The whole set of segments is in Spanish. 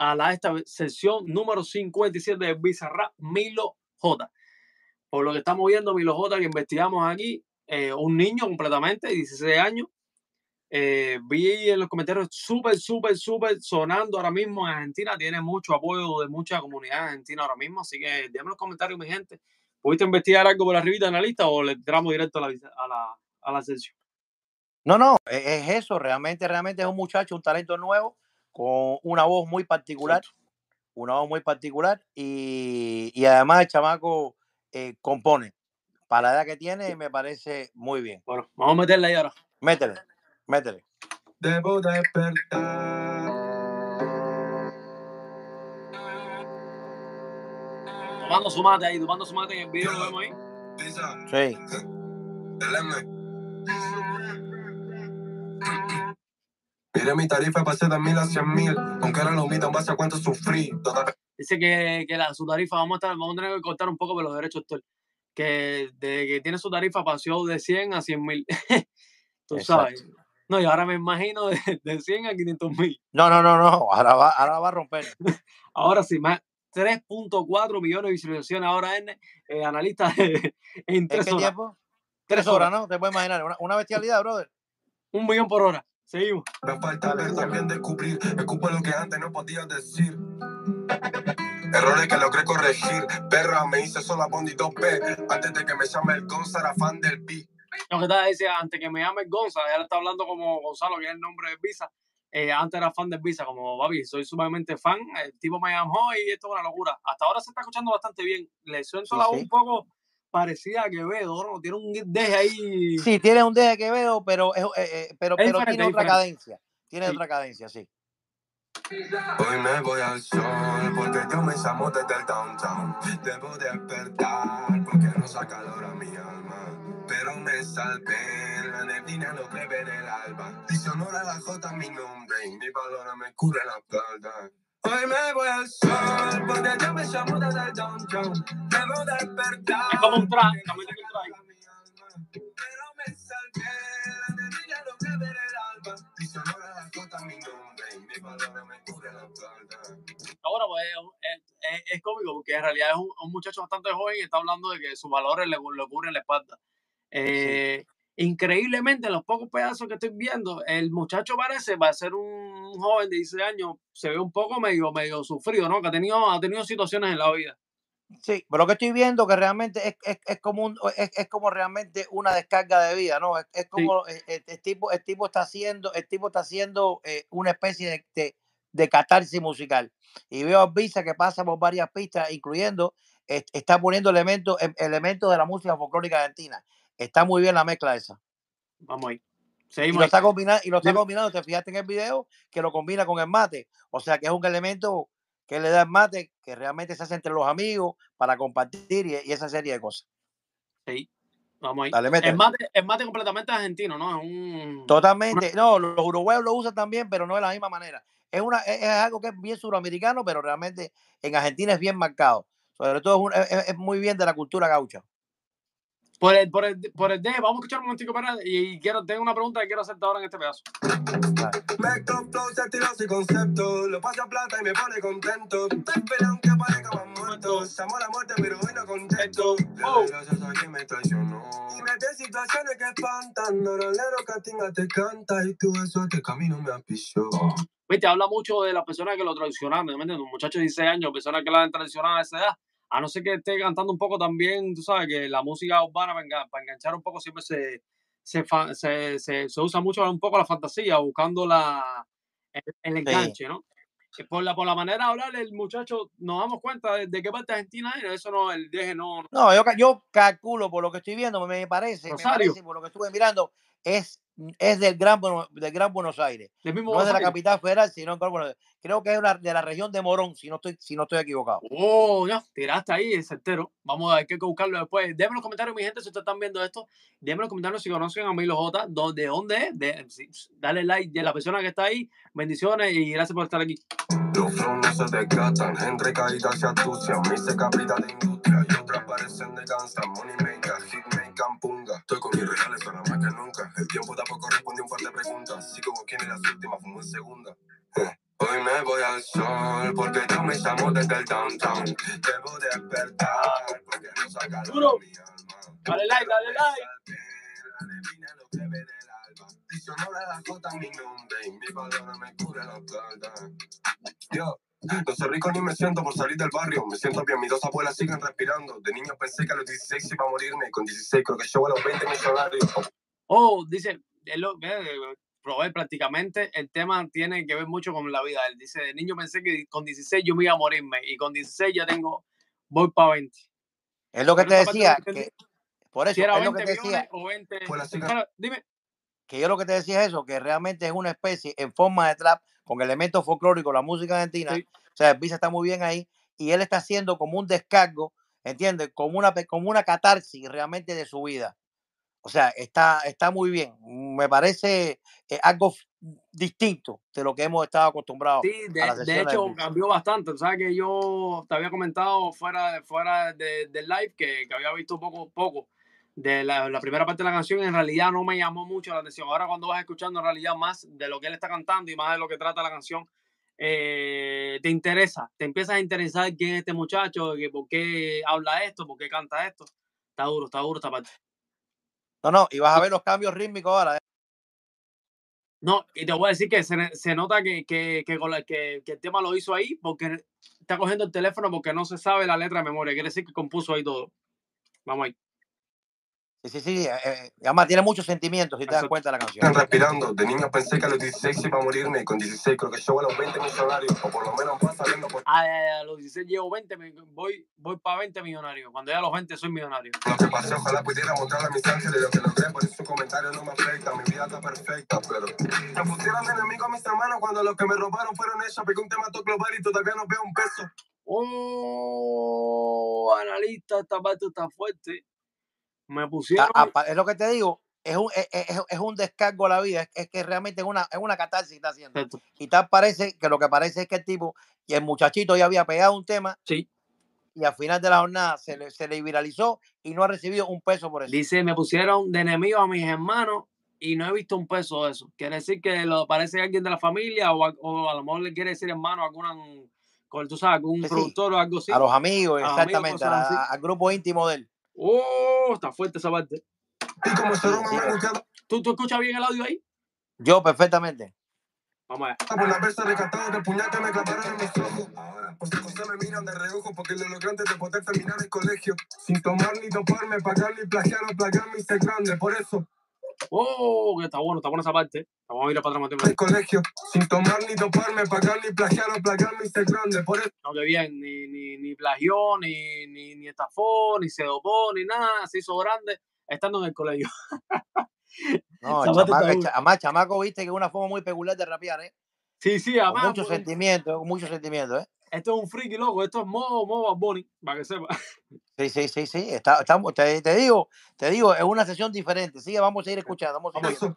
a la esta sesión número 57 de Bizarra Milo J. Por lo que estamos viendo, Milo J, que investigamos aquí, eh, un niño completamente, 16 años. Eh, vi en los comentarios súper, súper, súper sonando ahora mismo en Argentina. Tiene mucho apoyo de mucha comunidad argentina ahora mismo. Así que déjenme los comentarios, mi gente. ¿Pudiste investigar algo por arribita en la lista o le entramos directo a la, a la, a la sesión? No, no, e, es eso. Realmente, realmente es un muchacho, un talento nuevo, con una voz muy particular. Una voz muy particular. Y, y además el chamaco eh, compone. Para la edad que tiene, me parece muy bien. Bueno, vamos a meterle ahí ahora. Métele, métele. Debo despertar. Tomando su mate ahí, tomando su mate en el video, lo vemos ahí. Sí. El M. Mire mi tarifa pasé de mil a cien mil, aunque ahora lo mido en base a cuánto sufrí. Dice que, que la, su tarifa, vamos a, estar, vamos a tener que cortar un poco por los derechos de. Que desde que tiene su tarifa pasó de 100 a 100 mil. Tú sabes. No, y ahora me imagino de, de 100 a 500 mil. No, no, no, no. Ahora va, ahora va a romper. Ahora sí, más 3.4 millones de visualizaciones ahora en eh, analistas de- en ¿En tres qué horas. tiempo? Tres horas, ¿no? Te puedes imaginar. Una, una bestialidad, brother. Un millón por hora. Seguimos. me falta ver también descubrir. Escupo lo que antes no podía decir. Errores que logré corregir. Perra, me hice sola Bondi 2P. Antes de que me llame el Gonza, era fan del beat. Lo que estaba diciendo, antes que me llame Gonza, él está hablando como Gonzalo, que es el nombre de Visa. Eh, antes era fan de Visa, como Babi, soy sumamente fan. El tipo me llamó y esto es una locura. Hasta ahora se está escuchando bastante bien. Le suena Sí, la voz sí. un poco parecida a Quevedo, ¿no? Tiene un deje ahí. Sí, tiene un deje que veo, pero, es, eh, eh, pero, Es pero diferente, tiene otra diferente. cadencia. Tiene Sí. otra cadencia, sí. Hoy me voy al sol porque yo me llamo desde el downtown. Debo despertar porque no saca calor a mi alma. Pero me salvé, la neblina no en el alba. Dice honor a la J mi nombre y mi valor me cubre la espalda. Hoy me voy al sol porque yo me llamo desde el downtown. Debo despertar. Es como un track, tiene un track. Pero me salvé, la neblina no cree en el alba. Dice honor a la J mi nombre y mi valor me cubre la espalda. Ahora, pues es, es- es cómico porque en realidad es un, un muchacho bastante joven y está hablando de que sus valores le, le cubren la espalda. Eh, Increíblemente, en los pocos pedazos que estoy viendo, el muchacho parece, va a ser un joven de 16 años, se ve un poco medio, medio sufrido, ¿no? Que ha tenido, ha tenido situaciones en la vida. Sí, pero lo que estoy viendo que realmente es, es, es como un, es, es como realmente una descarga de vida, ¿no? Es, es como eh, eh, el, tipo, el tipo está haciendo, el tipo está haciendo eh, una especie de, de, de catarsis musical. Y veo a Visa que pasa por varias pistas, incluyendo, eh, está poniendo elementos, em- elementos de la música folclórica argentina. Está muy bien la mezcla esa. Vamos ahí. Y lo ahí. está combinando, y lo está combinando, te fijaste en el video, que lo combina con el mate. O sea que es un elemento que le da el mate, que realmente se hace entre los amigos para compartir y, y esa serie de cosas. Sí. Vamos ahí. Dale. El mate, el mate completamente argentino, ¿no? Es un. Totalmente. No, los uruguayos lo usan también, pero no de la misma manera. Es, una, es, es algo que es bien suramericano, pero realmente en Argentina es bien marcado. Sobre todo es, un- es- es muy bien de la cultura gaucha. Por el, por el, por el deje, vamos a escuchar un momentico para y quiero, tengo una pregunta que quiero hacerte ahora en este pedazo. Flows, estilos y conceptos. Lo paso a plata y me pone contento. Estoy esperando que aparezca más muerto. Llamó a muerte, pero hoy no contesto. Oh. Gracias a quien me traicionó. Y metí en situaciones que espantan. Norolero Catinga te canta y tú eso te camino me apichó. Viste, habla mucho de las personas que lo traicionaron, ¿me entiendes? Un muchacho de 16 años, personas que la han traicionado a esa edad. A no ser que esté cantando un poco también, tú sabes, que la música urbana para, enga- para enganchar un poco siempre se, se, se, se, se usa mucho un poco la fantasía, buscando la, el, el enganche, ¿no? Que Por la, por la manera de hablar, el muchacho, nos damos cuenta de, de qué parte de Argentina es, eso no, el deje no, No, yo, yo calculo por lo que estoy viendo, me parece, me parece, por lo que estuve mirando, es, es del, Gran, Bueno- del Gran Buenos Aires. No es de la Buenos Aires. capital federal, sino en Gran Buenos Aires. Creo que es una- de la región de Morón, si no estoy, si no estoy equivocado. Oh, ya, tiraste ahí el certero. Vamos a ver, hay que buscarlo después. Déjenme en los comentarios, mi gente, si ustedes están viendo esto. Déjenme en los comentarios si conocen a Milo J. ¿dó- ¿De dónde es? De, dale like de la persona que está ahí. Bendiciones y gracias por estar aquí. Los no se desgastan, entre caídas se astucian. Me hice capital de industria y otras parecen de gangsta. Punga. Estoy con mis reales ahora más que nunca. El tiempo tampoco responde un par de preguntas. Así como quién es la última, fumo en segunda. Eh, Hoy me voy al sol porque yo me llamo desde el downtown. Debo despertar porque no saca Duro. mi alma. Dale like, dale like. La neblina lo que ve del alba. Y sonora la jota mi nombre y mi palabra me cubre la espalda. Yo. No soy rico ni me siento por salir del barrio. Me siento bien, mis dos abuelas siguen respirando. De niño pensé que a los 16 iba a morirme. y Con 16 creo que llego a los 20 millonarios. Oh, dice, él lo, eh, Robert, prácticamente el tema tiene que ver mucho con la vida. Él dice, de niño pensé que con 16 yo me iba a morirme y con 16 ya tengo, voy para 20. Es lo que Pero te decía, entendí. que por eso Si era es lo 20 que te millones decía, o 20... Fue la dime. que yo lo que te decía es eso, que realmente es una especie en forma de trap con elementos folclóricos, la música argentina, Sí. o sea, el Visa está muy bien ahí y él está haciendo como un descargo, ¿entiendes? Como una, como una catarsis realmente de su vida. O sea, está, está muy bien. Me parece eh, algo distinto de lo que hemos estado acostumbrados Sí, de, hecho cambió bastante. Tú sabes que yo te había comentado fuera, fuera de- del live que, que había visto poco poco de la, la primera parte de la canción. En realidad no me llamó mucho la atención. Ahora cuando vas escuchando en realidad más de lo que él está cantando y más de lo que trata la canción, eh, te interesa, te empiezas a interesar quién es este muchacho, que por qué habla esto, por qué canta esto. Está duro, está duro esta parte. No, no, y vas a ver los cambios rítmicos ahora. ¿eh? No, y te voy a decir que se, nota que, que, que, con la- que- que el tema lo hizo ahí porque está cogiendo el teléfono porque no se sabe la letra de memoria. Quiere decir que compuso ahí todo. Vamos ahí. Sí, sí, sí. eh, eh, además tiene muchos sentimientos, si te das cuenta de la canción. respirando. De niño pensé que a los 16 iba a morirme. y Con 16 creo que llego a los 20 millonarios. O por lo menos va saliendo por A, a los 16 llevo 20, me- voy, voy para 20 millonarios. Cuando llegue a los 20 soy millonario. lo que pasé. Ojalá pudiera mostrarle a mis ángeles lo que logré. Por eso comentario no me afecta. Mi vida está perfecta, pero... Me pusieron de enemigo a mis hermanos cuando los que me robaron fueron ellos. Pegué un tema todo global y todavía no veo un peso. Oh, analista, esta parte está fuerte. Me pusieron. A- a- es lo que te digo, es un, es, es- es un descargo a la vida, es, es que realmente es una, es una catarsis que está haciendo. Exacto. Y tal parece que lo que parece es que el tipo, y el muchachito ya había pegado un tema Sí. y al final de la jornada se le, se le viralizó y no ha recibido un peso por eso. Dice, me pusieron de enemigo a mis hermanos y no he visto un peso de eso. Quiere decir que lo parece alguien de la familia o a, o a lo mejor le quiere decir hermano a alguna, con, tú sabes, algún Sí, productor o algo así. A los amigos, A amigos, exactamente, a cosas la- así. al grupo íntimo de él. Oh, está fuerte esa parte. Y como sí. me ¿Tú, ¿Tú escuchas bien el audio ahí? Yo perfectamente. Vamos allá. por la versa rescatado del puñal que me clavaron en los ojos. Ahora, por si cosas me miran de reojo porque lo logré antes de poder terminar el colegio. Sin tomar ni toparme, pagar ni plagiar o plagiar mi ser grande. Por eso, Oh, que está bueno, está buena esa parte. Vamos a ir para atrás más el colegio. Sin tomar ni toparme, pagar ni plagiar o plagiar mi ser grande. Por eso, No, que bien, ni, ni, ni plagió, ni, ni, ni estafó, ni se dopó, ni nada, se hizo grande estando en el colegio. No, chamaco, además, chamaco, viste que es una forma muy peculiar de rapear, ¿eh? Sí, sí, Con además, mucho pues, sentimiento, con mucho sentimiento, ¿eh? esto es un friki loco, esto es modo, modo Bunny, para que sepa. Sí, sí, sí, sí. Está, estamos, te, te digo, te digo, es una sesión diferente. Sigue, vamos a seguir escuchando. Vamos a eso.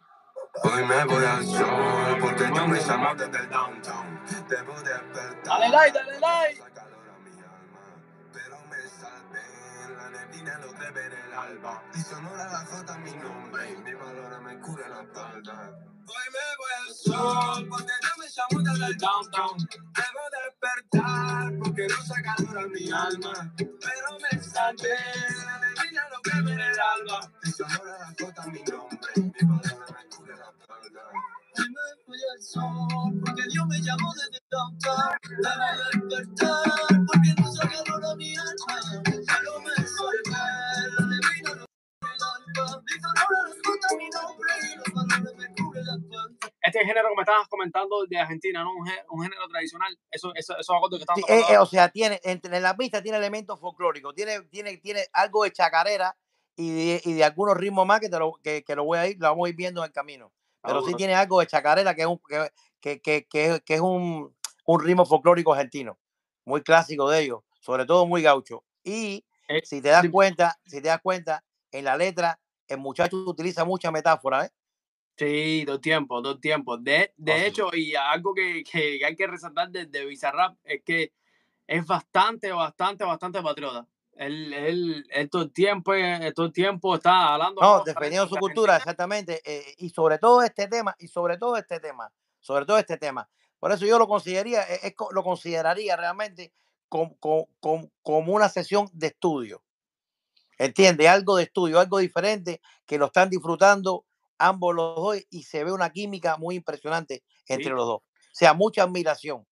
Hoy me voy al sol porque yo me llamo desde el downtown. Debo despertar. Dale like, dale like. Calor a mi alma, pero me salvé. La neblina lo que ver el alba. Y sonora la jota mi nombre. Y mi valor me cura la espalda. Hoy me voy al sol porque yo me llamo desde el downtown. Debo despertar porque no hace calor a mi alma. Pero me salvé. La neblina lo que ver el alba. Y sonora la jota mi nombre. Mi valor me cura la espalda. Hoy me voy al sol, porque Dios me llamó desde downtown. Debo despertar, porque no se calor a mi alma. Me no cubre y los Este género que me estabas comentando de Argentina, ¿no? Un, gé- un género tradicional, eso, eso, esos acordes que estaban Sí, eh, eh, o sea, tiene, entre la pista tiene elementos folclóricos, tiene, tiene, tiene algo de chacarera y de, y de algunos ritmos más que, te lo, que, que lo voy a ir, lo vamos a ir viendo en el camino. Pero sí tiene algo de chacarera que es un, que, que, que, es un, un ritmo folclórico argentino, muy clásico de ellos, sobre todo muy gaucho. Y Eh, si te das cuenta, si te das cuenta, en la letra, el muchacho utiliza mucha metáfora, ¿eh? Sí, todo el tiempo, todo el tiempo. De, de Oh, hecho, y algo que, que hay que resaltar de, de Bizarrap es que es bastante, bastante, bastante patriota. Él, él, él todo el tiempo, eh, todo el tiempo está hablando. No, defendiendo su cultura, exactamente. eh, y sobre todo este tema, y sobre todo este tema, sobre todo este tema. Por eso yo lo consideraría, es- es lo consideraría realmente como, como, como- como una sesión de estudio. ¿Entiendes? Algo de estudio, algo diferente, que lo están disfrutando ambos los dos y se ve una química muy impresionante entre Sí. los dos. O sea, mucha admiración.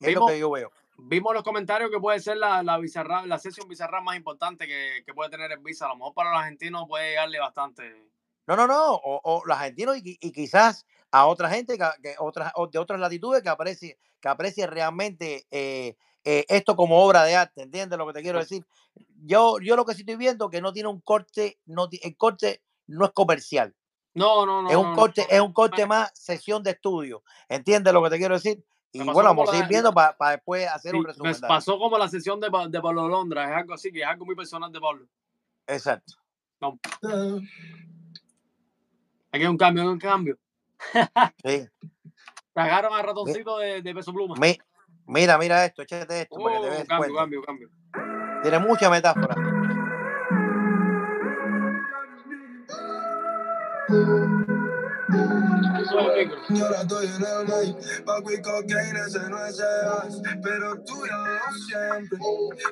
Es lo Vimos- que yo veo. Vimos los comentarios que puede ser la, la, bizarra, la sesión bizarra más importante que, que puede tener el Visa. A lo mejor para los argentinos puede llegarle bastante. No, no, no. O, o los argentinos y, y quizás a otra gente que, que otras, de otras latitudes que aprecie, que aprecie realmente eh, eh, esto como obra de arte. ¿Entiendes lo que te quiero decir? Yo, yo lo que sí estoy viendo que no tiene un corte, no, el corte no es comercial. No, no, no. es un no, corte, no. es un corte más sesión de estudio. ¿Entiendes lo que te quiero decir? Y bueno, vamos a ir viendo para después hacer Sí, un me resumen. pasó como la sesión de, Pa- de Pablo Londra. Es algo así, que es algo muy personal de Pablo. Exacto. Aquí hay un cambio, hay un cambio. Sí. Tragaron al ratoncito de, de peso pluma. Mi- mira, mira esto, échate esto para que te Oh, des cambio, cambio, cambio. Tiene mucha metáfora. thank you. Yo ahora estoy en el night, Paco y cocaína, ese no es as, pero tú ya lo siempre.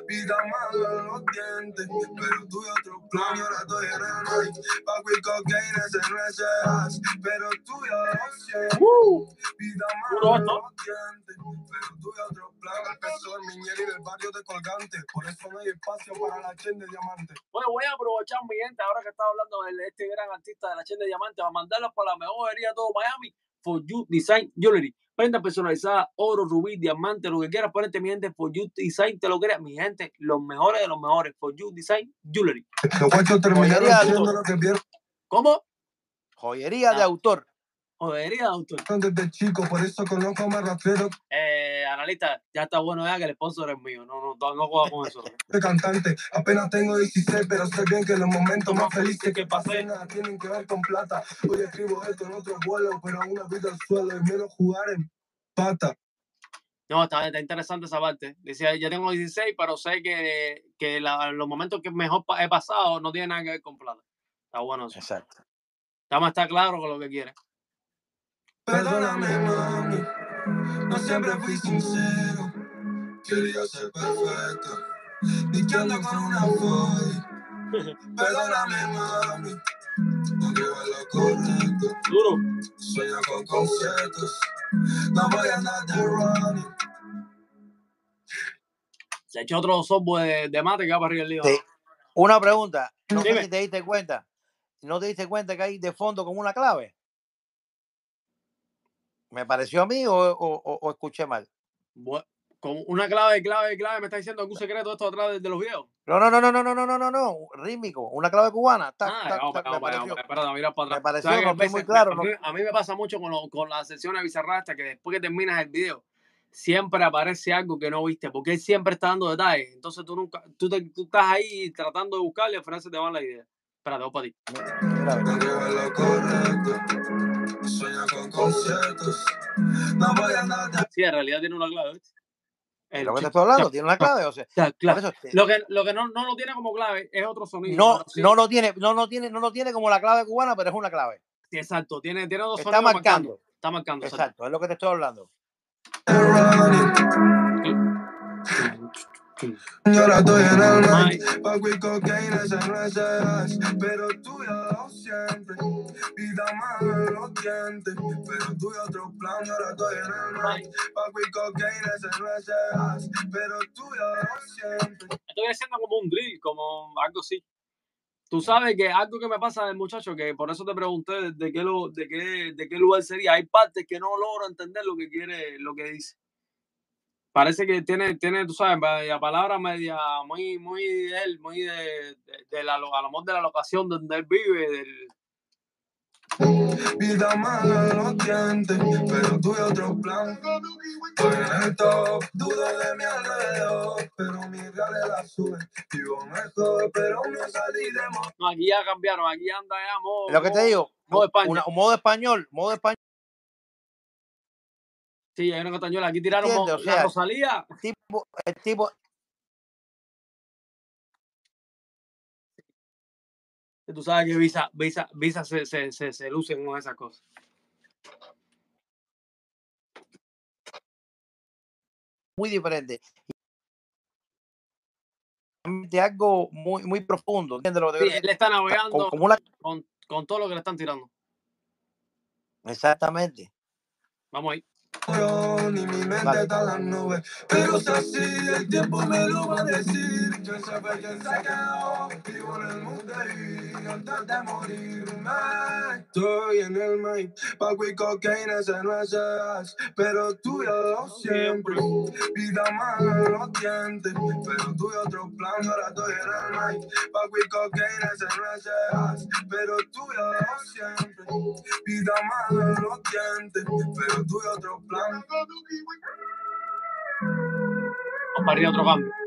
Vida mala en los dientes, pero tú y otro plan. Yo ahora estoy en el night, Paco y cocaína, ese no es as, pero tú ya lo siempre. Vida mala en los dientes, pero tú y otro plan. El miñero y del barrio de colgante, por eso no hay espacio para la chen de diamante. Bueno, voy a aprovechar mi gente, ahora que está hablando de este gran artista de la Chen de Diamante, para mandarlos para la mejor herida todo Miami, For You Design Jewelry. Prenda personalizada, oro, rubí, diamante, lo que quieras ponerte, mi gente, For You Design, te lo creas, mi gente, los mejores de los mejores, For You Design Jewelry. Joyería, ¿Cómo? Joyería de Ah. autor. Jodería, doctor. desde chico, por eso conozco más rastrero Eh, analista, ya está bueno ya que el sponsor es mío, no, no, no, no juega con eso. de cantante. Apenas tengo 16, pero sé bien que los momentos más felices que pasé nada tienen que ver con plata. Hoy escribo esto en otro vuelo, pero aún habito el suelo y menos jugar en pata. No, está, está interesante esa parte. Decía, yo tengo 16, pero sé que, que la- los momentos que mejor he pasado no tienen nada que ver con plata. Está bueno eso. Exacto. Estamos está claro con lo que quiere. Perdóname, mami, no siempre fui sincero. Quería ser perfecto, dichando con una foy. Perdóname, mami, no en lo correcto. Duro. Sueño con conciertos, no voy a andar de running. Se echó otro software de, de mate que va para arriba el lío. Sí. Una pregunta. No sé si te diste cuenta. ¿No te diste cuenta que hay de fondo como una clave? ¿Me pareció a mí o, o- o- o escuché mal? Con una clave, clave, clave, me está diciendo algún secreto esto atrás de, de los videos. No, no, no, no, no, no, no, no, no, no. Rítmico. Una clave cubana. Tac, Ah, tac, vamos, tac, vamos, me pareció. espérate, mira para atrás. Me pareció, ¿Sabes qué no estoy muy claro, A ¿no? mí, a mí me pasa mucho con, lo- con las sesiones bizarras hasta que después que terminas el video, siempre aparece algo que no viste, porque él siempre está dando detalles. Entonces tú nunca, tú, te- tú estás ahí tratando de buscarle y al final se te va la idea. Espérate, voy para ti. Sueño con conciertos, no voy a de Sí, en realidad tiene una clave. lo que te estoy hablando, tiene una clave. O sea, eso, eh, Lo que, lo que no, no lo tiene como clave es otro sonido. no, sí- no lo tiene, no, no tiene, no lo tiene como la clave cubana, pero es una clave. sí, exacto, tiene, tiene dos Está sonidos marcando. Está marcando. exacto. Exacto, es lo que te estoy hablando. Yo ahora estoy en el night, Paco y cocaína, ese no es as, pero tú ya lo siempre. Vida mala los dientes, pero tú y otro plan. Yo ahora estoy en el night, Paco y cocaína, ese no es as, pero tú ya lo siempre. estoy haciendo como un drill, como algo así. Tú sabes que algo que me pasa del muchacho, que por eso te pregunté de qué, lo, de qué, de qué lugar sería. Hay partes que no logro entender lo que quiere, lo que dice. Parece que tiene, tiene tú sabes, la palabra media muy, muy de él, muy de, de, de la, lo- a lo mejor de la locación donde él vive, del, Vida mala en los dientes, pero y otro plan. Estoy en el top, dudo de mi alrededor, pero mi real la sube. Vivo mejor, pero no salí de mo- no, aquí ya cambiaron, aquí anda ya modo, Es lo que te modo- digo. modo una- un modo español, modo español. Sí, hay una castañuela. Aquí tiraron ¿Entiendes? mo- O la sea, Rosalía. Tipo, el tipo, Tú sabes que Visa, Visa, Visa se, se, se, se lucen con esas cosas. muy diferente. De algo muy, muy profundo. ¿entiendes lo que Sí, él está navegando como una... con, con todo lo que le están tirando. Exactamente. Vamos ahí. Ni mi mente está en las nubes, pero es así, el tiempo me lo va a decir. Se quedó, vivo en el mundo y antes de morirme. Estoy en el main, Paco y cocaína, ese no es pero tú y yo siempre. Vida mala no dientes, pero tú y otro plan, ahora estoy en el main. Paco y cocaína, ese no es pero tú y yo siempre. Vida mala no dientes, pero tú y otro plan. Vamos para arriba otro cambio.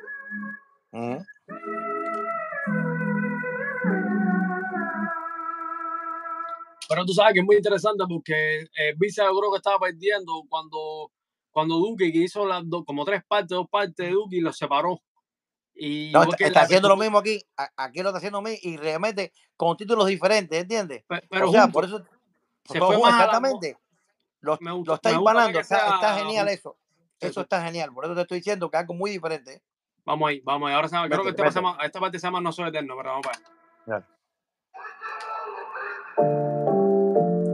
Pero tú sabes que es muy interesante porque eh, Visa yo creo que estaba perdiendo cuando, cuando Duque que hizo las dos, como tres partes, dos partes de Duque y los separó. Y No, está, haciendo lo mismo aquí. Aquí lo está haciendo mismo y realmente con títulos diferentes, ¿entiendes? pe- pero o sea, por eso. Se fue junto, exactamente. Lo, gusta- está que Está, está genial eso. Eso está genial. Por eso te estoy diciendo que algo muy diferente. Vamos ahí, vamos ahí. Ahora se llama- creo que este llama- esta parte se llama No Soy Eterno, pero vamos para allá. Dale.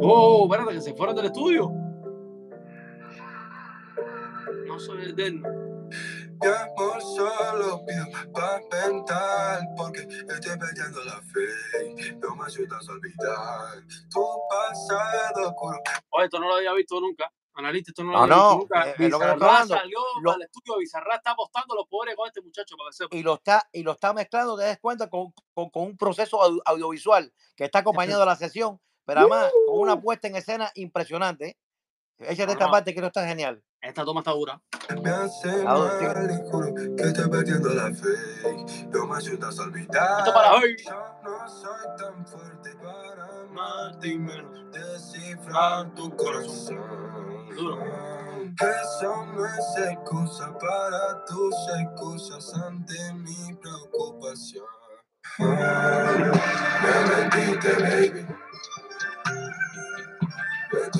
Oh, espérate, que se fueron del estudio. No soy eterno. Mi amor solo pido pa' mental porque estoy perdiendo la fe. No me ayudas a olvidar tu pasado oscuro. Oye, esto no lo había visto nunca. Analista, esto no lo No, había no, visto nunca. eh, lo hablando. salió Lo- al estudio. Bizarrap está apostando los poderes con este muchacho para que. Y lo está, y lo está mezclando, te das cuenta, con, con- con un proceso au- audiovisual que está acompañado de la sesión, pero además con una puesta en escena impresionante. Échate No, esta no. parte que no está genial. Esta toma está dura. Me hace mal juro que estoy perdiendo la fe. No me ayudas a olvidar. Esto para hoy. Yo no soy tan fuerte para amarte y menos descifrar tu corazón. Duro. Eso no es excusa para tus excusas ante mi preocupación. Me mentiste, baby. Bien,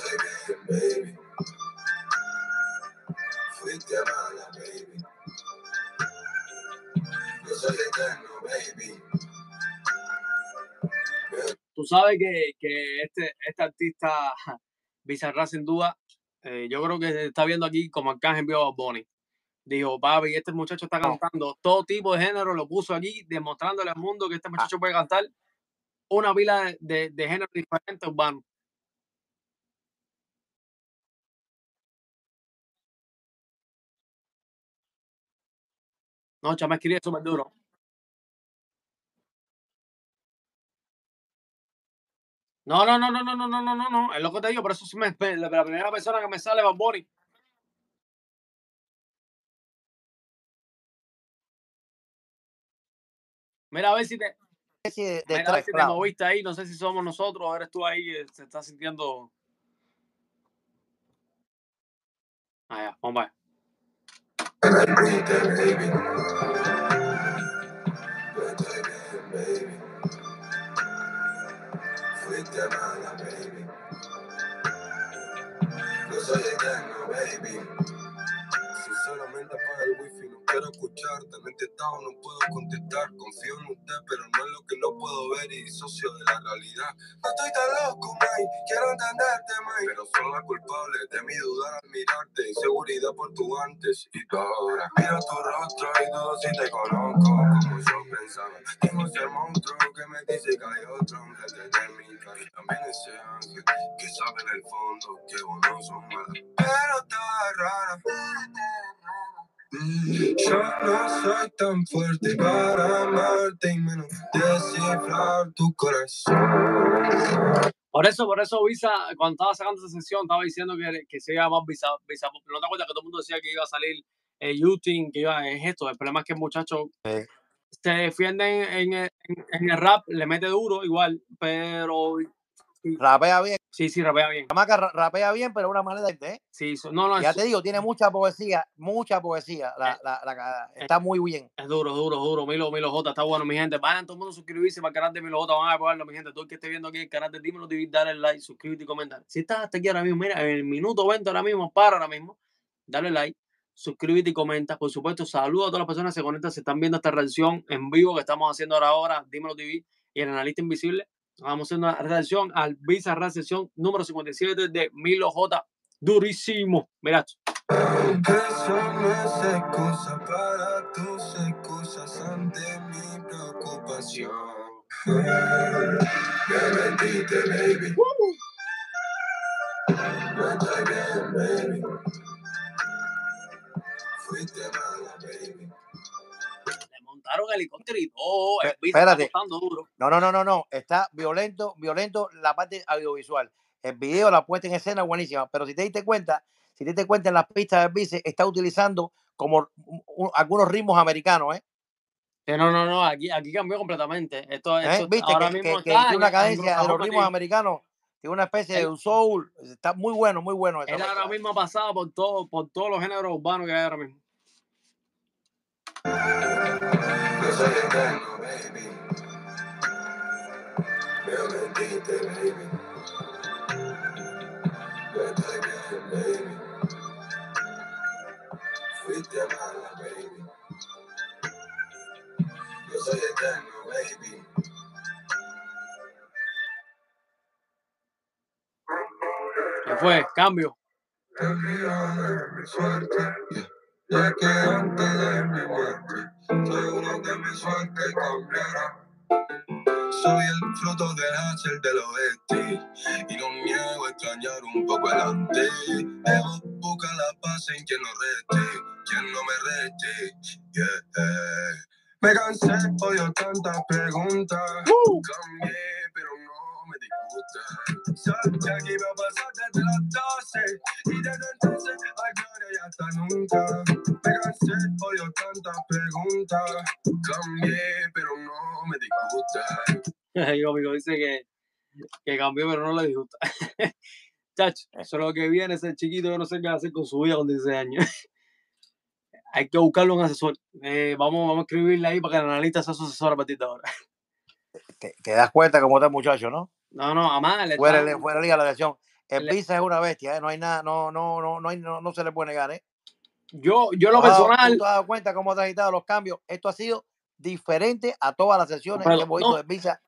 baby. Fuiste mala, baby. Yo soy eterno, baby. Tú sabes que, que este, este artista, Bizarrap, sin duda, eh, yo creo que se está viendo aquí como Arcángel vio a Bunny. Dijo, papi, este muchacho está No. cantando todo tipo de género, lo puso aquí, demostrándole al mundo que este Ah. muchacho puede cantar una pila de, de, de géneros diferentes urbanos. No, chama, escribe súper duro. No, no, no, no, no, no, no, no, no, no. Es lo que te digo, por eso sí me, la primera persona que me sale Bad Bunny. Mira a ver si te, de, de mira a ver si te moviste ahí. No sé si somos nosotros eres tú ahí que se está sintiendo. Ah, ya, vamos allá. Me Say baby. Quiero escucharte. Me he intentado, no puedo contestar. Confío en usted, pero no es lo que no puedo ver y disocio de la realidad. No estoy tan loco, May. Quiero entenderte, May. Pero son las culpables de mi dudar al mirarte. Inseguridad por tu antes y tu ahora. Miro tu rostro y dudo si te conozco. Como yo pensaba. Tengo ese monstruo que me dice que hay otro enfrente de mí. Y también ese ángel que sabe en el fondo que vos no sos mala. Pero está rara. Mm, Yo no soy tan fuerte para amarte y menos descifrar tu corazón. Por eso, por eso Visa, cuando estaba sacando esa sesión, estaba diciendo que, que se iba más Visa, Visa. ¿No te acuerdas que todo el mundo decía que iba a salir eh, Yutin, que iba, es esto? El problema es que el muchacho Sí. se defiende en, en, en- en el rap, le mete duro igual, pero Rapea bien. sí, sí, rapea bien. La maca ra- rapea bien, pero una manera de ¿eh? Sí, no, no, Ya es, te digo, tiene mucha poesía, mucha poesía. La, la, la- está muy bien. es duro, duro, duro. Milo, Milo J, está bueno, mi gente. Vayan todo el mundo suscribirse para el canal de Milo J, van a apoyarlo, mi gente. Todo el que esté viendo aquí el canal de Dímelo TV, dale like, suscríbete y comentar. Si estás hasta aquí ahora mismo, mira, en el minuto 20 ahora mismo, para ahora mismo, dale like, suscríbete y comenta. Por supuesto, saludo a todas las personas que se conectan, se están viendo esta reacción en vivo que estamos haciendo ahora, ahora Dímelo TV y el analista invisible. Vamos a hacer una reacción al Bizarra sesión número 57 de Milo J. Durísimo. Excusa para tus excusas ante mi preocupación. Me mentiste, baby. No estoy bien, baby. Fuiste. Helicóptero y todo. El está duro. No, no, no, no, no. Está violento, violento la parte audiovisual. El video, la puesta en escena, buenísima. Pero si te diste cuenta, si te diste cuenta en las pistas del bice, está utilizando como un- un- algunos ritmos americanos, ¿eh? Que no, no, no, aquí, aquí cambió completamente. Esto, ¿Eh? esto ¿Viste? ahora Que, mismo que- que está tiene en- una en cadencia de los ritmos americanos. Tiene una especie de Él- un soul. Está muy bueno, muy bueno. Él ahora mismo ha pasado por, todo, por todos los géneros urbanos que hay ahora mismo. No soy eterno, baby. Me mentiste, baby. No estoy bien, baby. Fuiste mala, baby. Yo soy eterno, baby. ¿Qué fue? Cambio. De mi suerte, ya que antes de mi muerte, seguro que mi suerte cambiará. Soy el fruto del hacer del oeste y no niego extrañar un poco el antes. Debo buscar la paz en quien no reste, quien no me reste. Yeah. Me cansé, odio tantas preguntas. Cambié, pero no me disgusta. Sabía que iba a pasar desde las 12 y desde entonces hay gloria y hasta nunca. Me cansé, odio tantas preguntas. Cambié, pero no me disgusta. Yo, amigo, dice que, que cambió, pero no le disgusta. Chacho, eso es lo que viene ese chiquito que no sé qué hacer con su vida con 16 años. Hay que buscarle un asesor. Eh, vamos, vamos a escribirle ahí para que el analista sea su asesor a partir de ahora. Te, te das cuenta cómo está el muchacho, ¿no? No, no, además le Fuera, de- fuera liga la lesión. El le- Visa es una bestia, ¿eh? No hay nada, no, no, no, no, hay, no, no se le puede negar, ¿eh? yo, yo lo ¿Tú has dado- personal, ¿Tú te has dado cuenta cómo has agitado los cambios? Esto ha sido diferente a todas las sesiones Pero, que hemos no. visto de Visa.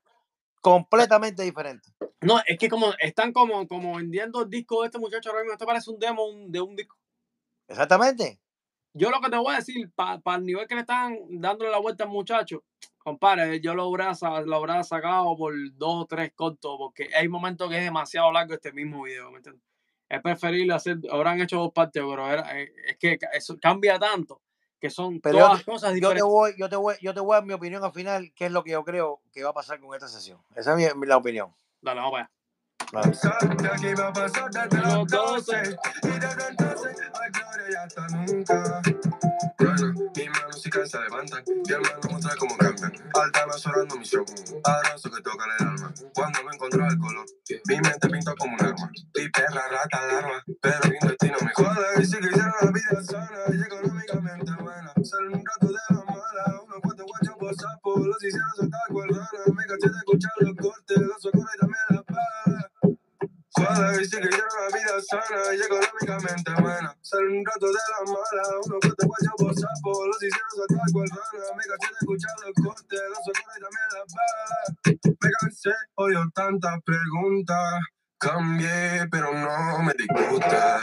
Completamente diferente. no, es que como están como, como vendiendo el disco de este muchacho ahora mismo, esto parece un demo de un disco. Exactamente. Yo lo que te voy a decir, para el nivel que le están dándole la vuelta al muchacho, compadre, yo lo hubiera, lo hubiera sacado por dos o tres cortos, porque hay momentos que es demasiado largo este mismo video, ¿me entiendes? Es preferible hacer, habrán hecho dos partes, pero era- eh, es que eso cambia tanto, que son Pero yo todas te- cosas Yo te diferentes. voy, yo te voy, yo te voy a dar mi opinión al final, qué es lo que yo creo que va a pasar con esta sesión. Esa es mi, la opinión. Dale, vamos allá. Que iba a pasar desde las 12 y desde entonces hay gloria y hasta nunca. Bueno, mis manos si se levantan y el mano muestra cómo cambian. Altanas orando mi show, abrazo que toca el alma. Cuando me encontró el color, mi mente pintó como un arma. Y perra, rata, alarma, pero mi destino me Rato de la mala, unos cuantos guachos por sapo, los hicieron saltar cual rana. Me cansé de escuchar los cortes, los socorros y también las balas. Me cansé, odio tantas preguntas. Cambié, pero no me disgusta.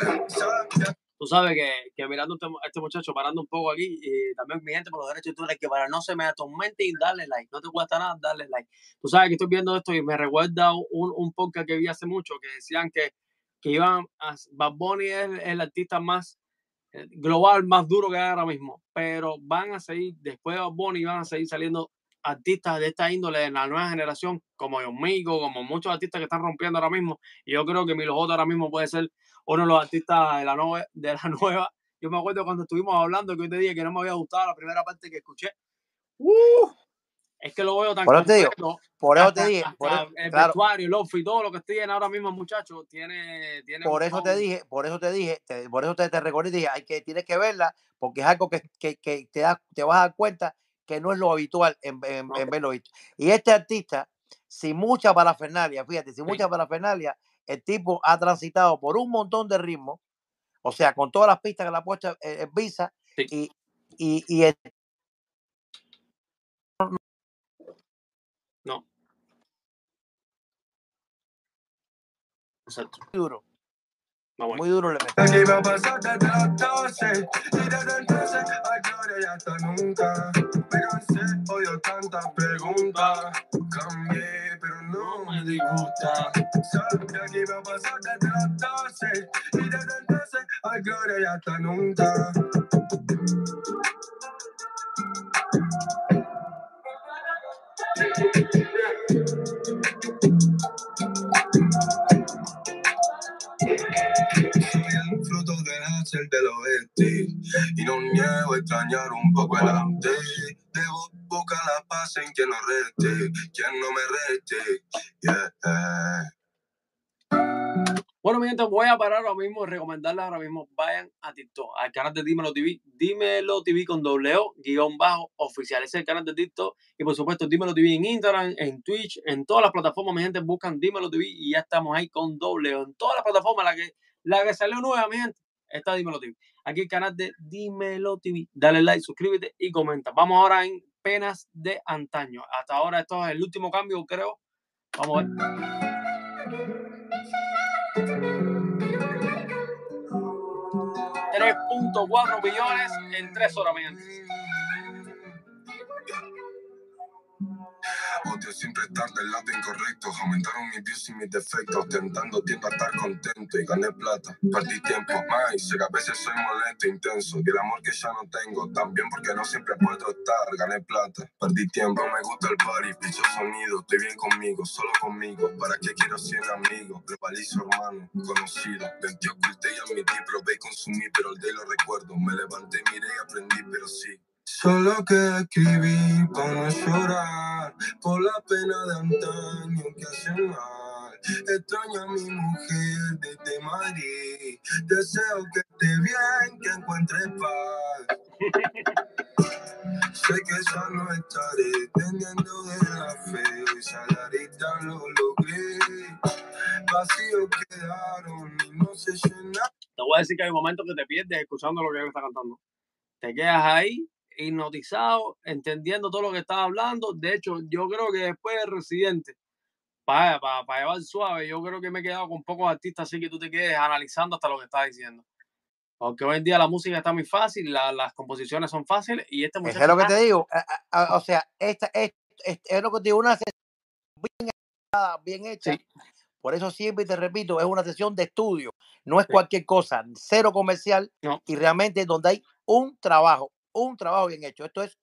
Tú sabes que, que mirando este, mu- este muchacho, parando un poco aquí, y también mi gente por los derechos de que para no se me atormente y darle like, no te cuesta nada darle like. Tú sabes que estoy viendo esto y me recuerda un, un podcast que vi hace mucho que decían que, que iban a, Bad Bunny es el, artista más global, más duro que hay ahora mismo, pero van a seguir, después de Bunny, van a seguir saliendo artistas de esta índole en la nueva generación, como Migo, como muchos artistas que están rompiendo ahora mismo, y yo creo que Milo J ahora mismo puede ser uno de los artistas de la, nove- de la nueva. Yo me acuerdo cuando estuvimos hablando que hoy te dije que no me había gustado la primera parte que escuché. ¡Uh! Es que lo veo tan Por eso te digo. Por eso te dije, por, eso- el claro, vestuario, el outfit, todo lo que tiene ahora mismo el muchacho tiene, tiene por eso te dije, por eso te dije, te- por eso te, te recordé y dije, hay que, tienes que verla, porque es algo que, que, que te, da- te vas a dar cuenta que no es lo habitual en, en, en verlo visto. Y este artista, sin mucha parafernalia, fíjate, sin Sí. mucha parafernalia, el tipo ha transitado por un montón de ritmos, O sea, con todas las pistas que la ha puesto eh, eh, Visa Sí. y, y, y el No. Exacto. Muy duro. Muy duro le metí. nunca. Pero tantas preguntas. Cambié, pero no me disgusta. Sabía que iba a pasar desde 12. Y desde el 12 hay gloria y hasta nunca. Soy el fruto del oeste y no niego extrañar un poco el antes. Debo buscar la paz en quien no reste, quien no me reste. Yeah. Bueno, mi gente, voy a parar ahora mismo y recomendarles ahora mismo, vayan a TikTok, al canal de Dímelo TV, Dímelo TV con doble O, guion bajo, oficial. Ese es el canal de TikTok. Y por supuesto, Dímelo TV en Instagram, en Twitch, en todas las plataformas, mi gente, buscan Dímelo TV y ya estamos ahí con doble O. En todas las plataformas, la que, la que salió nueva, mi gente, está Dímelo TV. Aquí el canal de Dímelo TV. Dale like, suscríbete y comenta. Vamos ahora en penas de antaño. Hasta ahora esto es el último cambio, creo. Vamos a ver. 3.4 billones en 3 horas, mi. Odio siempre estar del lado incorrecto. Aumentaron mis views y mis defectos. Tentando tiempo a estar contento y gané plata. Perdí tiempo que a veces soy molesto, intenso. Y el amor que ya no tengo. También porque no siempre puedo estar. Gané plata. Perdí tiempo. Me gusta el party. Picho sonido. Estoy bien conmigo. Solo conmigo. ¿Para qué quiero 100 amigos? Prevalizo hermano. Conocido. Mentí, oculté y admití. Probé y consumí. Pero el de lo recuerdo. Me levanté, miré y aprendí. Pero sí. Solo queda escribir para no llorar por la pena de antaño que hace mal. Extraño a mi mujer desde Madrid. Deseo que esté bien, que encuentre paz. sé que ya no estaré teniendo de la fe. Hoy salarita lo logré. Vacíos quedaron y no se llenaron. Te voy a decir que hay momentos que te pierdes escuchando lo que él está cantando. Te quedas ahí hipnotizado, entendiendo todo lo que estaba hablando. De hecho, yo creo que después de Residente, para, para, para llevar suave, yo creo que me he quedado con pocos artistas así que tú te quedes analizando hasta lo que está diciendo. Porque hoy en día la música está muy fácil, la- las composiciones son fáciles y este muchacho es lo que te digo. O sea, esta, es, es, es lo que te digo, una sesión bien, bien hecha. Sí. Por eso siempre te repito, es una sesión de estudio. No es Sí. cualquier cosa, cero comercial No. y realmente donde hay un trabajo, un trabajo bien hecho. Esto es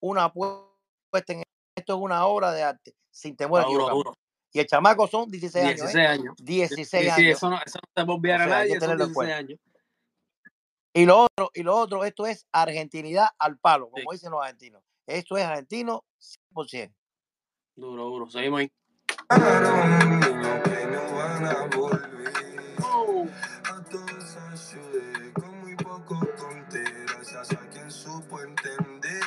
una puesta en esto es una obra de arte, sin temor a. Y el chamaco son 16 años, 16 ¿eh? años. 16 Sí, sí, años. eso no, eso no te va a olvidar O a sea, hay nadie, que son tenerlo en 16 cuenta. años. Y lo otro, y lo otro, esto es argentinidad al palo, Sí. como dicen los argentinos. Esto es argentino 100%. Duro, duro. Seguimos ahí. Supo entender.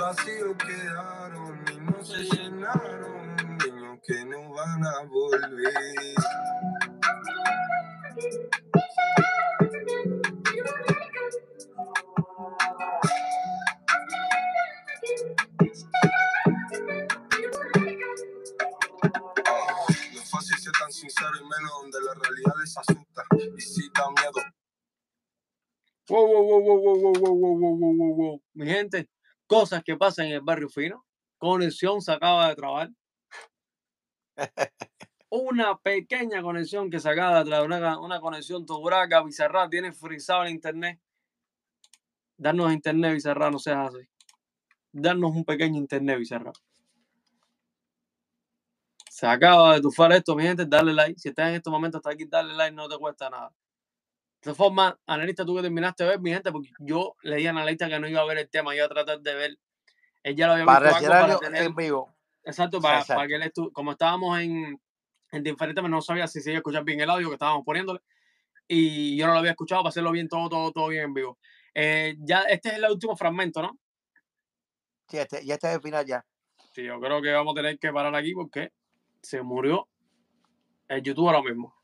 Vacíos quedaron y no se llenaron, niños que no van a volver. No es ser tan sincero y menos donde la realidad les asusta y si da miedo. Wow, wow, wow, wow, wow, wow, wow, wow, wow, wow. Mi gente, cosas que pasan en el barrio fino. Conexión se acaba de trabar. Una pequeña conexión que se acaba de trabar, una, una conexión turaca, Bizarra, tiene frisado el internet. Darnos internet, Bizarra, no seas así. Darnos un pequeño internet, Bizarra. Se acaba de tufar esto, mi gente. Dale like. Si estás en estos momentos hasta aquí, dale like, no te cuesta nada. De todas formas, analista, tú que terminaste de ver, mi gente, porque yo le dije a analista que no iba a ver el tema, iba a tratar de ver. Él ya lo había Para visto algo para tener. en vivo. Exacto, para, Exacto. para que él estu- como estábamos en, en diferentes, no sabía si se iba a escuchar bien el audio que estábamos poniéndole. Y yo no lo había escuchado para hacerlo bien, todo, todo, todo bien en vivo. Eh, ya, este es el último fragmento, ¿no? Sí, este- ya está el final ya. Sí, yo creo que vamos a tener que parar aquí porque se murió el YouTube ahora mismo.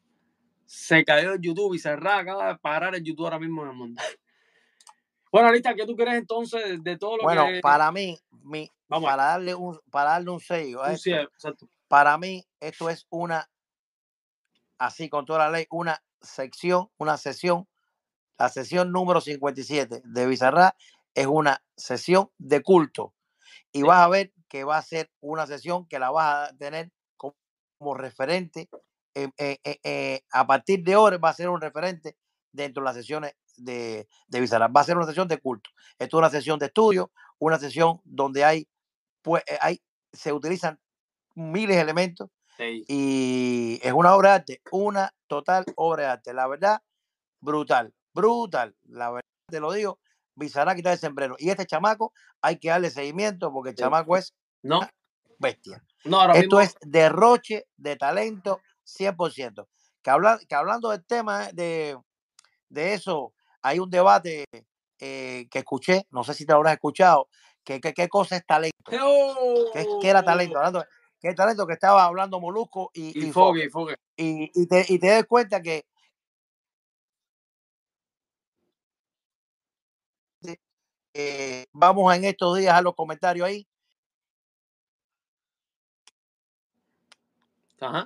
Se cayó el YouTube y cerrada, acaba de parar el YouTube ahora mismo en el mundo. Bueno, Arista, ¿qué tú crees entonces de todo lo Bueno, que... para mí, mi, Vamos para darle un, para darle un sello a esto, para mí esto es una, así con toda la ley, una sección, una sesión, la sesión número 57 de Bizarra es una sesión de culto y Sí. vas a ver que va a ser una sesión que la vas a tener como, como referente, eh, eh, a partir de ahora va a ser un referente dentro de las sesiones de, de. Va a ser una sesión de culto. Esto es una sesión de estudio, una sesión donde hay, pues, eh, hay, se utilizan miles de elementos Sí. y es una obra de arte, una total obra de arte. La verdad, brutal, brutal. La verdad, te lo digo, Bizarra quitar el sombrero. Y este chamaco hay que darle seguimiento porque el Sí. chamaco es No, bestia. no, ahora Esto mismo... es derroche de talento 100%. Que, habla, que hablando del tema de, de eso, hay un debate eh, que escuché, no sé si te lo habrás escuchado, que qué cosa es talento. ¿Qué, qué era talento? Hablando de- ¿Qué talento que estaba hablando Molusco y, Y y Foggy, Foque. y. Y, y te, y te das cuenta que eh, vamos en estos días a los comentarios ahí. Ajá.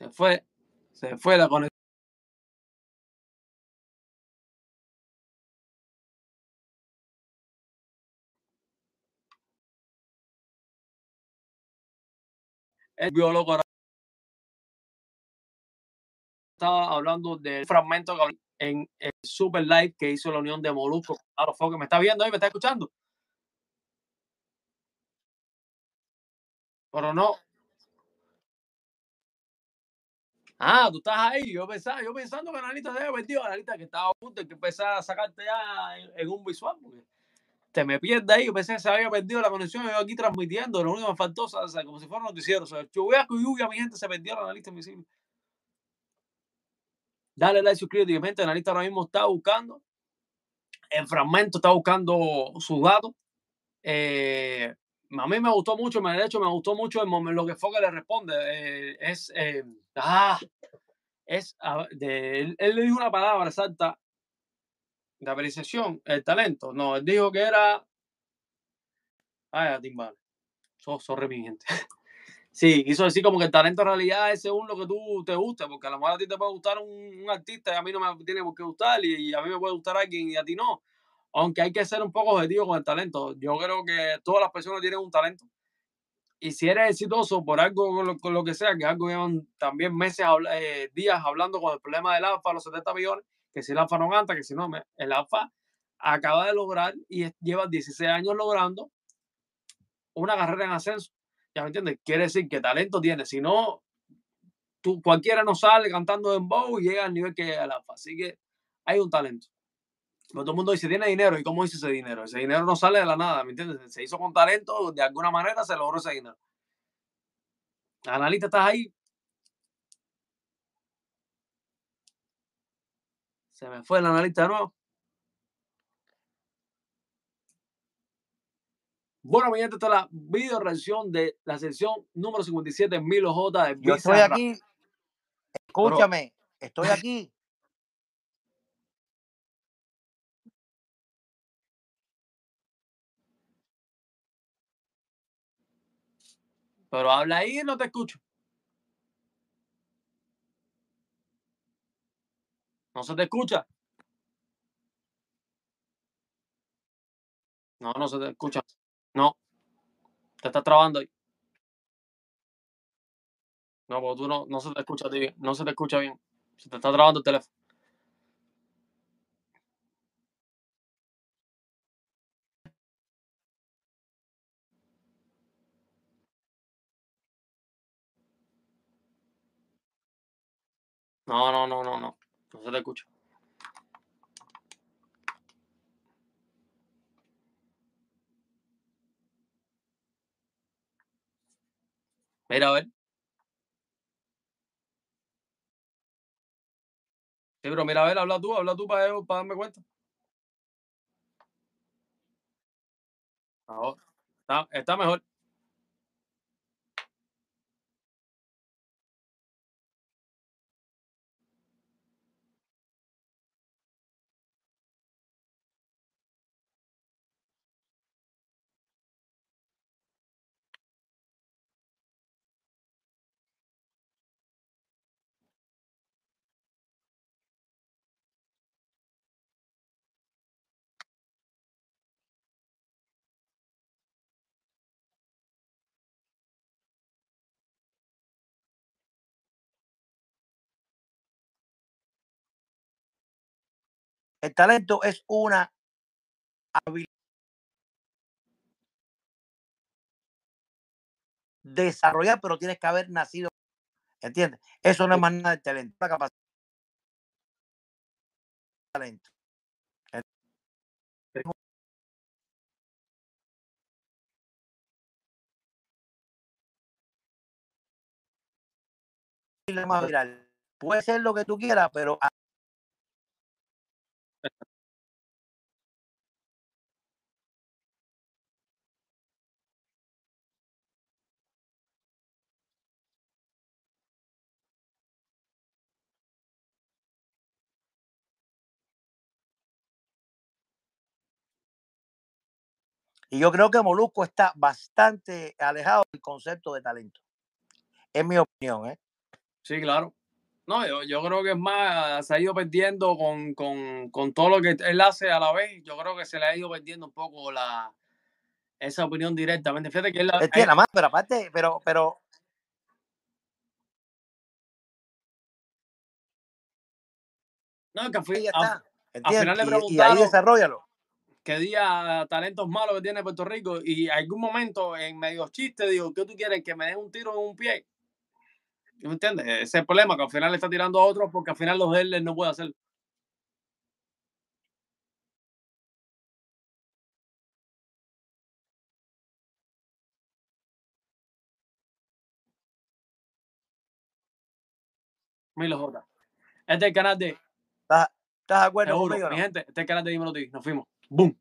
Se fue, se fue la conexión. El biólogo estaba hablando del fragmento en el Super Live que hizo la unión de Molusco. Claro, fue que me está viendo ahí, me está escuchando. Pero no. Ah, tú estás ahí. Yo pensaba, yo pensando que Analita se había perdido. Analita que estaba a punto que empezara a sacarte ya en, un visual. Porque te me pierdes ahí. Yo pensé que se había perdido la conexión. Yo aquí transmitiendo. Lo único que me faltó, o sea, como si fuera noticiero. O sea, y lluvia, mi gente se perdió la analista invisible. Dale like, suscríbete. Mi gente, analista ahora mismo está buscando. El fragmento está buscando sus datos. Eh, a mí me gustó mucho, de hecho me gustó mucho el momento, lo que fue que le responde. eh, es, eh, ah, es, él, le dijo una palabra exacta de apreciación, el talento. No, él dijo que era. Ay, timbal. So, sorry, mi gente. Sí, quiso decir como que el talento en realidad es según lo que tú te guste, porque a lo mejor a ti te puede gustar un, artista y a mí no me tiene por qué gustar, y a mí me puede gustar alguien y a ti no. Aunque hay que ser un poco objetivo con el talento. Yo creo que todas las personas tienen un talento. Y si eres exitoso por algo, con lo, con lo que sea, que algo llevan también meses, eh, días hablando con el problema del alfa, los 70 millones, que si el alfa no canta, que si no, el alfa acaba de lograr y es- lleva 16 años logrando una carrera en ascenso. ¿Ya me entiendes? Quiere decir que talento tiene. Si no, tú, cualquiera no sale cantando en bow y llega al nivel que llega el alfa. Así que hay un talento. Pero todo el mundo dice, tiene dinero. ¿Y cómo hizo ese dinero? Ese dinero no sale de la nada, ¿me entiendes? Se hizo con talento, de alguna manera se logró ese dinero. Analista, ¿estás ahí? Se me fue el analista de nuevo. Bueno, mi gente, esta es la video reacción de la sesión número 57 en Milo J de Yo estoy aquí, escúchame, estoy aquí. Pero habla ahí y no te escucho. No se te escucha. No, no se te escucha. No. Te estás trabando ahí. No, porque tú no, no se te escucha a ti bien. No se te escucha bien. Se te está trabando el teléfono. No, no, no, no, no. No se te escucha. Mira, a ver. Sí, pero mira, a ver, habla tú, habla tú para, para darme cuenta. Ahora, Está, está mejor. El talento es una habilidad desarrollar, pero tienes que haber nacido. ¿Entiendes? Eso no es más nada del talento, la capacidad. Talento. más viral. Puede ser lo que tú quieras, pero Y yo creo que Molusco está bastante alejado del concepto de talento. Es mi opinión, ¿eh? Sí, claro. No, yo, yo creo que es más, se ha ido perdiendo con, con, con, todo lo que él hace a la vez. Yo creo que se le ha ido perdiendo un poco la esa opinión directamente. Fíjate que él, él tiene más, pero aparte, pero, pero. No, que fui, a, al final le preguntaron. Y, ahí desarrollalo que día talentos malos que tiene Puerto Rico y algún momento en medio chiste digo, ¿qué tú quieres? Que me den un tiro en un pie. ¿Me entiendes? Ese es el problema, que al final le está tirando a otros porque al final los de él no puede hacer. Milo J. Este es el canal de. ¿Estás, de acuerdo Seguro, conmigo? Mi gente, este es el canal de Dímelo TV. Nos fuimos. Bum!